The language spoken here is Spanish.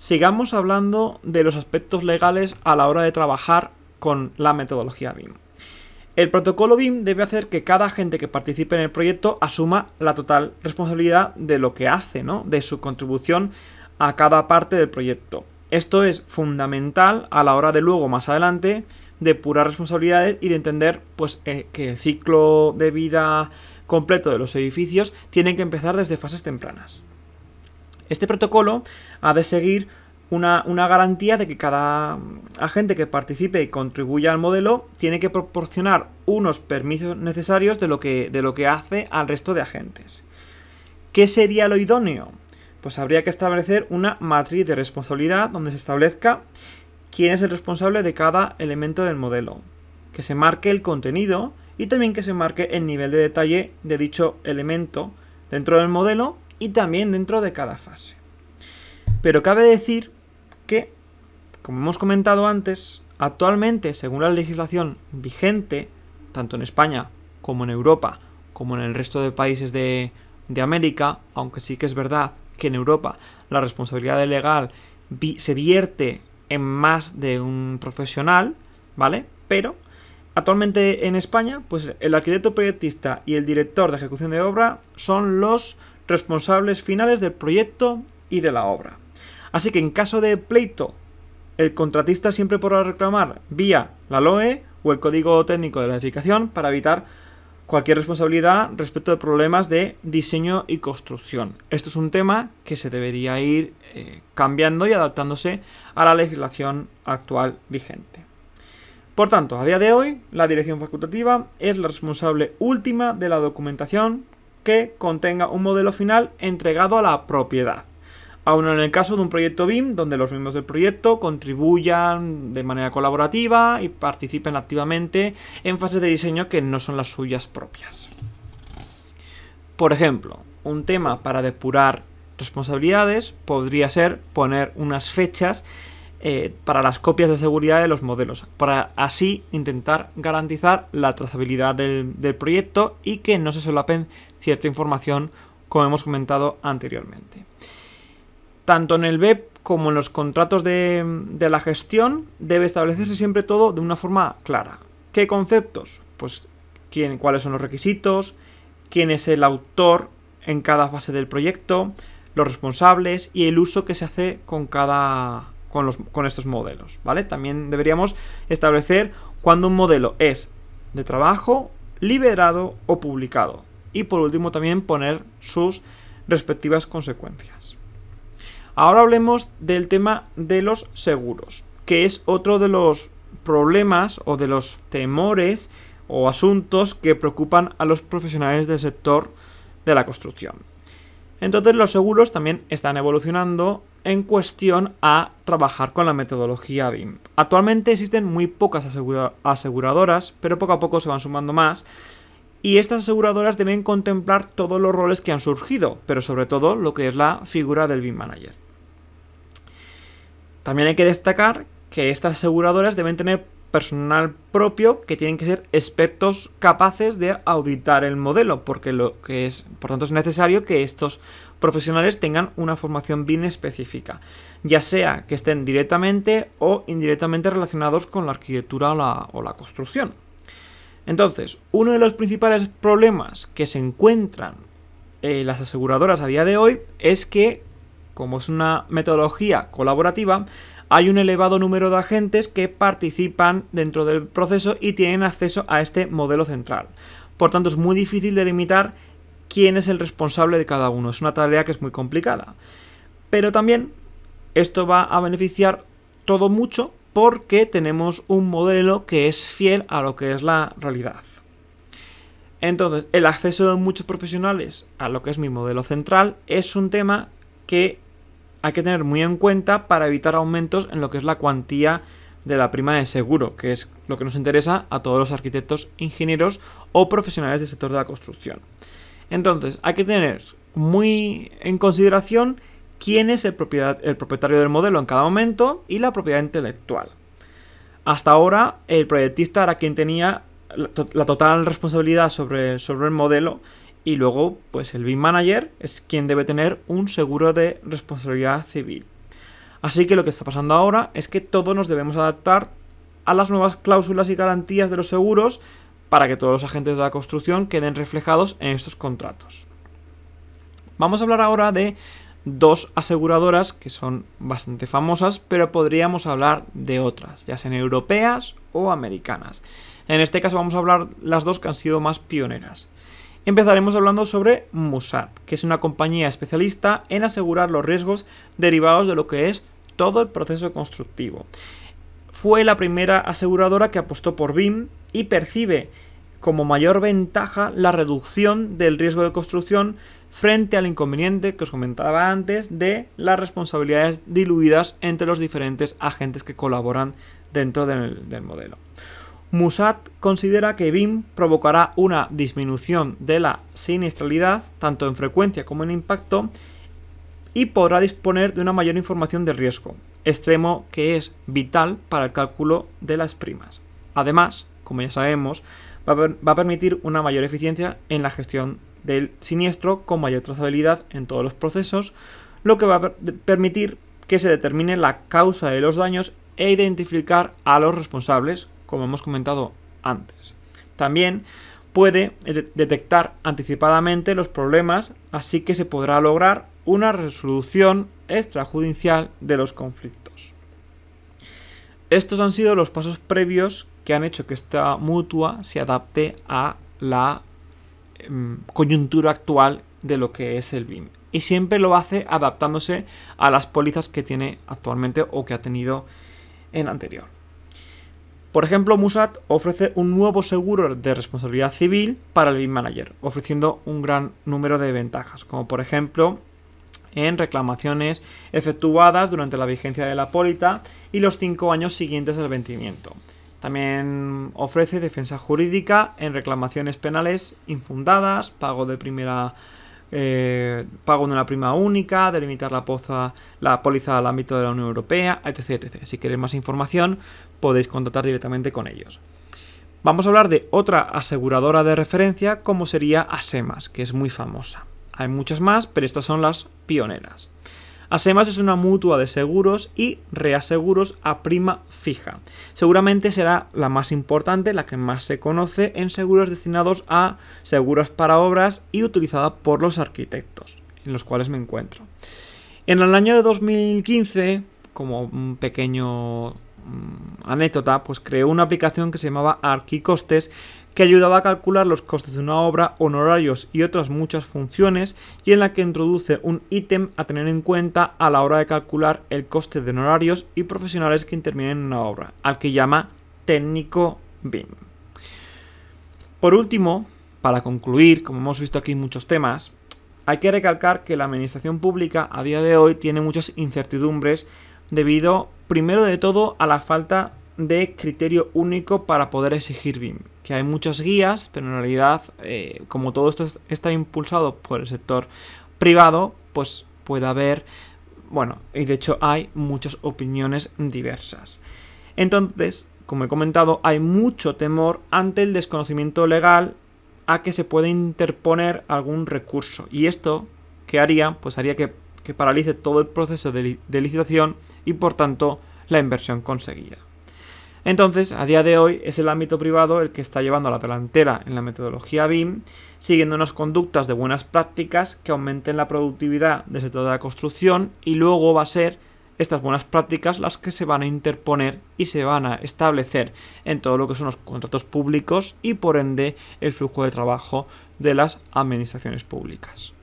sigamos hablando de los aspectos legales a la hora de trabajar con la metodología BIM. El protocolo BIM debe hacer que cada agente que participe en el proyecto asuma la total responsabilidad de lo que hace, ¿no? De su contribución a cada parte del proyecto. Esto es fundamental a la hora de luego, más adelante, depurar responsabilidades y de entender pues, eh, que el ciclo de vida completo de los edificios tiene que empezar desde fases tempranas. Este protocolo ha de seguir una, garantía de que cada agente que participe y contribuya al modelo tiene que proporcionar unos permisos necesarios de lo que, de lo que hace al resto de agentes. ¿Qué sería lo idóneo? Pues habría que establecer una matriz de responsabilidad donde se establezca quién es el responsable de cada elemento del modelo, que se marque el contenido y también que se marque el nivel de detalle de dicho elemento dentro del modelo y también dentro de cada fase. Pero cabe decir que, como hemos comentado antes, actualmente, según la legislación vigente, tanto en España como en Europa, como en el resto de países de, América, aunque sí que es verdad que en Europa la responsabilidad legal se vierte en más de un profesional, ¿vale? Pero actualmente en España, pues el arquitecto proyectista y el director de ejecución de obra son los responsables finales del proyecto y de la obra. Así que en caso de pleito, el contratista siempre podrá reclamar vía la LOE o el código técnico de la edificación para evitar cualquier responsabilidad respecto de problemas de diseño y construcción. Esto es un tema que se debería ir eh, cambiando y adaptándose a la legislación actual vigente. Por tanto, a día de hoy, la dirección facultativa es la responsable última de la documentación contenga un modelo final entregado a la propiedad. Aún en el caso de un proyecto BIM, donde los miembros del proyecto contribuyan de manera colaborativa y participen activamente en fases de diseño que no son las suyas propias. Por ejemplo, un tema para depurar responsabilidades podría ser poner unas fechas eh, para las copias de seguridad de los modelos, para así intentar garantizar la trazabilidad del, proyecto y que no se solapen cierta información como hemos comentado anteriormente. Tanto en el web como en los contratos de, la gestión debe establecerse siempre todo de una forma clara. ¿Qué conceptos? Pues quién, cuáles son los requisitos, quién es el autor en cada fase del proyecto, los responsables y el uso que se hace con cada con, estos modelos, ¿vale? También deberíamos establecer cuándo un modelo es de trabajo, liberado o publicado. Y por último también poner sus respectivas consecuencias. Ahora hablemos del tema de los seguros, que es otro de los problemas o de los temores o asuntos que preocupan a los profesionales del sector de la construcción. Entonces los seguros también están evolucionando en cuestión a trabajar con la metodología BIM. Actualmente existen muy pocas aseguradoras, pero poco a poco se van sumando más. Y estas aseguradoras deben contemplar todos los roles que han surgido, pero sobre todo lo que es la figura del BIM Manager. También hay que destacar que estas aseguradoras deben tener personal propio que tienen que ser expertos capaces de auditar el modelo, porque lo que es, por tanto, es necesario que estos profesionales tengan una formación bien específica, ya sea que estén directamente o indirectamente relacionados con la arquitectura o la, construcción. Entonces, uno de los principales problemas que se encuentran en las aseguradoras a día de hoy es que como es una metodología colaborativa, hay un elevado número de agentes que participan dentro del proceso y tienen acceso a este modelo central. Por tanto, es muy difícil delimitar quién es el responsable de cada uno. Es una tarea que es muy complicada. Pero también esto va a beneficiar todo mucho porque tenemos un modelo que es fiel a lo que es la realidad. Entonces, el acceso de muchos profesionales a lo que es mi modelo central es un tema que hay que tener muy en cuenta para evitar aumentos en lo que es la cuantía de la prima de seguro, que es lo que nos interesa a todos los arquitectos, ingenieros o profesionales del sector de la construcción. Entonces, hay que tener muy en consideración quién es el, el propietario del modelo en cada momento y la propiedad intelectual. Hasta ahora, el proyectista era quien tenía la, total responsabilidad sobre, sobre el modelo y luego, pues el BIM Manager es quien debe tener un seguro de responsabilidad civil. Así que lo que está pasando ahora es que todos nos debemos adaptar a las nuevas cláusulas y garantías de los seguros para que todos los agentes de la construcción queden reflejados en estos contratos. Vamos a hablar ahora de dos aseguradoras que son bastante famosas, pero podríamos hablar de otras, ya sean europeas o americanas. En este caso vamos a hablar las dos que han sido más pioneras. Empezaremos hablando sobre Musat, que es una compañía especialista en asegurar los riesgos derivados de lo que es todo el proceso constructivo. Fue la primera aseguradora que apostó por BIM y percibe como mayor ventaja la reducción del riesgo de construcción frente al inconveniente que os comentaba antes de las responsabilidades diluidas entre los diferentes agentes que colaboran dentro del, modelo. Musat considera que BIM provocará una disminución de la siniestralidad, tanto en frecuencia como en impacto, y podrá disponer de una mayor información del riesgo, extremo que es vital para el cálculo de las primas. Además, como ya sabemos, va a permitir una mayor eficiencia en la gestión del siniestro con mayor trazabilidad en todos los procesos, lo que va a permitir que se determine la causa de los daños e identificar a los responsables, como hemos comentado antes. También puede detectar anticipadamente los problemas, así que se podrá lograr una resolución extrajudicial de los conflictos. Estos han sido los pasos previos que han hecho que esta mutua se adapte a la Em, coyuntura actual de lo que es el BIM. Y siempre lo hace adaptándose a las pólizas que tiene actualmente o que ha tenido en anterior. Por ejemplo, Musat ofrece un nuevo seguro de responsabilidad civil para el BIM Manager, ofreciendo un gran número de ventajas, como por ejemplo en reclamaciones efectuadas durante la vigencia de la póliza y los cinco años siguientes al vencimiento. También ofrece defensa jurídica en reclamaciones penales infundadas, pago de primera eh, pago de una prima única, delimitar la, poza, la póliza al ámbito de la Unión Europea, etc, etc. Si queréis más información, podéis contactar directamente con ellos. Vamos a hablar de otra aseguradora de referencia, como sería Asemas, que es muy famosa. Hay muchas más, pero estas son las pioneras. Asemas es una mutua de seguros y reaseguros a prima fija. Seguramente será la más importante, la que más se conoce en seguros destinados a seguros para obras y utilizada por los arquitectos, en los cuales me encuentro. En el año de 2015, como un pequeño mm, anécdota, pues creó una aplicación que se llamaba Arquicostes que ayudaba a calcular los costes de una obra, honorarios y otras muchas funciones, y en la que introduce un ítem a tener en cuenta a la hora de calcular el coste de honorarios y profesionales que intervienen en una obra, al que llama técnico BIM. Por último, para concluir, como hemos visto aquí muchos temas, hay que recalcar que la administración pública a día de hoy tiene muchas incertidumbres debido, primero de todo, a la falta de criterio único para poder exigir BIM. Que hay muchas guías, pero en realidad, eh, como todo esto está impulsado por el sector privado, pues puede haber, bueno, y de hecho hay muchas opiniones diversas. Entonces, como he comentado, hay mucho temor ante el desconocimiento legal a que se pueda interponer algún recurso. Y esto, ¿qué haría? Pues haría que, que paralice todo el proceso de licitación y por tanto la inversión conseguida. Entonces, a día de hoy es el ámbito privado el que está llevando a la delantera en la metodología BIM, siguiendo unas conductas de buenas prácticas que aumenten la productividad del sector de la construcción y luego va a ser estas buenas prácticas las que se van a interponer y se van a establecer en todo lo que son los contratos públicos y por ende el flujo de trabajo de las administraciones públicas.